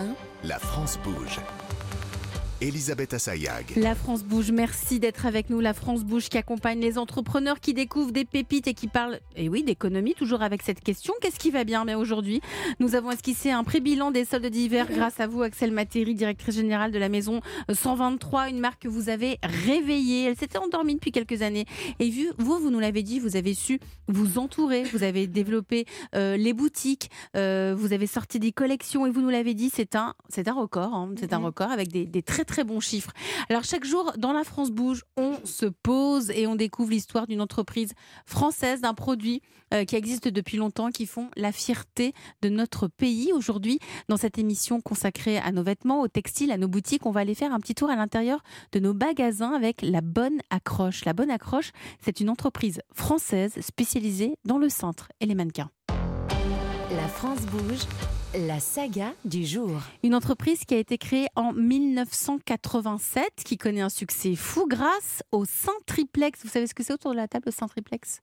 1. La France bouge. Elisabeth Assayag. La France bouge, merci d'être avec nous. La France bouge qui accompagne les entrepreneurs qui découvrent des pépites et qui parlent, et oui, d'économie, toujours avec cette question. Qu'est-ce qui va bien? Mais aujourd'hui, nous avons esquissé un pré-bilan des soldes d'hiver grâce à vous, Axel Matéry, directrice générale de la maison 123, une marque que vous avez réveillée. Elle s'était endormie depuis quelques années. Et vu, vous, vous nous l'avez dit, vous avez su vous entourer, vous avez développé euh, les boutiques, euh, vous avez sorti des collections et vous nous l'avez dit, c'est un, c'est un record, hein. c'est un record avec des, des très très bons chiffres. Alors chaque jour, dans la France bouge, on se pose et on découvre l'histoire d'une entreprise française, d'un produit euh, qui existe depuis longtemps, qui font la fierté de notre pays. Aujourd'hui, dans cette émission consacrée à nos vêtements, aux textiles, à nos boutiques, on va aller faire un petit tour à l'intérieur de nos magasins avec la Bonne Accroche. La Bonne Accroche, c'est une entreprise française spécialisée dans le cintre et les mannequins. La France bouge. La saga du jour. Une entreprise qui a été créée en 1987, qui connaît un succès fou grâce au Saint-Triplex. Vous savez ce que c'est autour de la table, le Saint-Triplex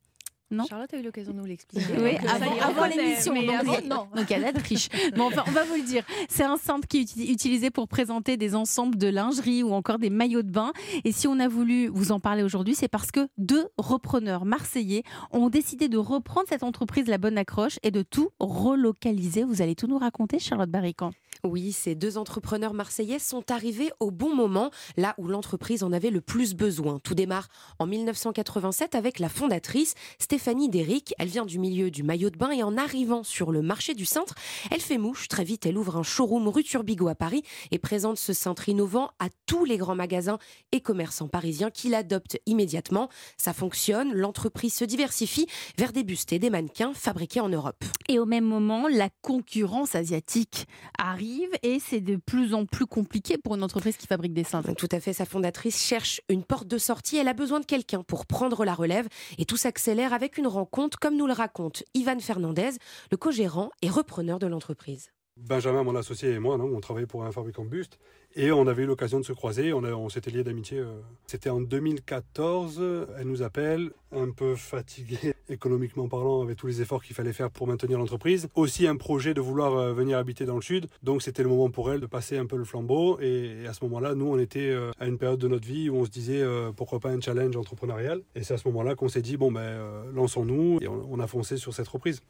Non Charlotte a eu l'occasion de nous l'expliquer. Oui, avant, l'émission. Donc, non. Elle a triche. Mais enfin, on va vous le dire. C'est un centre qui est uti- utilisé pour présenter des ensembles de lingerie ou encore des maillots de bain. Et si on a voulu vous en parler aujourd'hui, c'est parce que deux repreneurs marseillais ont décidé de reprendre cette entreprise La Bonne Accroche et de tout relocaliser. Vous allez tout nous raconter, Charlotte Barrican. Oui, ces deux entrepreneurs marseillais sont arrivés au bon moment, là où l'entreprise en avait le plus besoin. Tout démarre en 1987 avec la fondatrice Stéphanie Déric. Elle vient du milieu du maillot de bain et en arrivant sur le marché du cintre, elle fait mouche. Très vite, elle ouvre un showroom rue Turbigo à Paris et présente ce cintre innovant à tous les grands magasins et commerçants parisiens qui l'adoptent immédiatement. Ça fonctionne, l'entreprise se diversifie vers des bustes et des mannequins fabriqués en Europe. Et au même moment, la concurrence asiatique arrive et c'est de plus en plus compliqué pour une entreprise qui fabrique des cintres. Tout à fait, sa fondatrice cherche une porte de sortie. Elle a besoin de quelqu'un pour prendre la relève. Et tout s'accélère avec une rencontre, comme nous le raconte Ivan Fernandez, le co-gérant et repreneur de l'entreprise. Benjamin, mon associé et moi, non, on travaillait pour un fabricant de bustes et on avait eu l'occasion de se croiser. On, on s'était liés d'amitié. euh. C'était en 2014. Elle nous appelle, un peu fatiguée économiquement parlant, avec tous les efforts qu'il fallait faire pour maintenir l'entreprise. Aussi un projet de vouloir euh, venir habiter dans le sud. Donc c'était le moment pour elle de passer un peu le flambeau. Et, à ce moment-là, nous, on était euh, à une période de notre vie où on se disait pourquoi pas un challenge entrepreneurial. Et c'est à ce moment-là qu'on s'est dit bon ben lançons-nous et on a foncé sur cette reprise.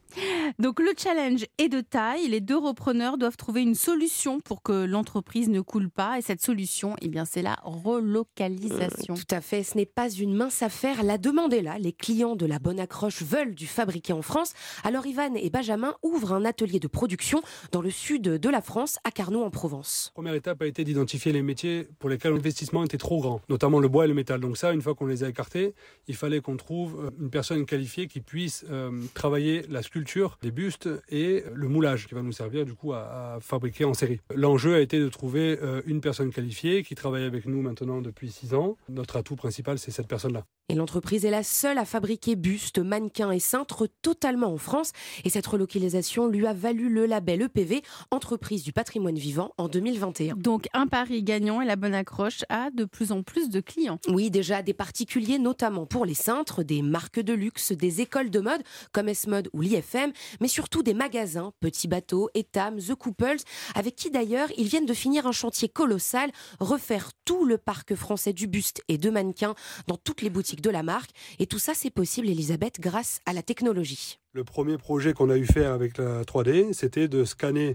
Donc le challenge est de taille. Les deux repreneurs doivent trouver une solution pour que l'entreprise ne coule pas. Et cette solution, eh bien, c'est la relocalisation. Tout à fait, ce n'est pas une mince affaire. La demande est là. Les clients de la bonne accroche veulent du fabriqué en France. Alors Ivan et Benjamin ouvrent un atelier de production dans le sud de la France, à Carnot en Provence. Première étape a été d'identifier les métiers pour lesquels l'investissement était trop grand, notamment le bois et le métal. Donc ça, une fois qu'on les a écartés, il fallait qu'on trouve euh, une personne qualifiée qui puisse euh, travailler la sculpture des bustes et le moulage, qui va nous servir du coup à, à fabriquer en série. L'enjeu a été de trouver euh, une personne qualifiée qui travaille avec nous maintenant depuis six ans. Notre atout principal, c'est cette personne-là. Et l'entreprise est la seule à fabriquer bustes, mannequins et cintres totalement en France. Et cette relocalisation lui a valu le label EPV, Entreprise du patrimoine vivant, en 2021. Donc un pari gagnant et la bonne accroche a de plus en plus de clients. Oui, déjà des particuliers, notamment pour les cintres, des marques de luxe, des écoles de mode comme S-Mode ou l'IFM, mais surtout des magasins, Petit Bateau, Etam, The Couples, avec qui d'ailleurs ils viennent de finir un chantier colossal, refaire tout le parc français du buste et de mannequins dans toutes les boutiques de la marque. Et tout ça, c'est possible, Elisabeth, grâce à la technologie. Le premier projet qu'on a eu faire avec la 3D, c'était de scanner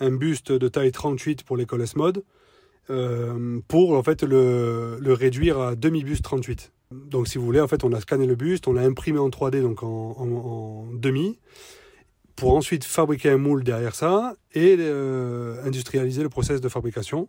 un buste de taille 38 pour l'école S-Mode euh, pour en fait le, réduire à demi-buste 38. Donc si vous voulez, en fait, on a scanné le buste, on l'a imprimé en 3D donc en demi pour ensuite fabriquer un moule derrière ça et euh, industrialiser le process de fabrication.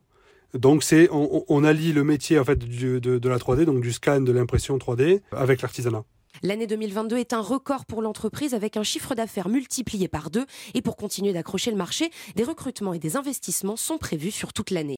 Donc c'est on, allie le métier de la 3D, donc du scan, de l'impression 3D, avec l'artisanat. L'année 2022 est un record pour l'entreprise avec un chiffre d'affaires multiplié par deux. Et pour continuer d'accrocher le marché, des recrutements et des investissements sont prévus sur toute l'année.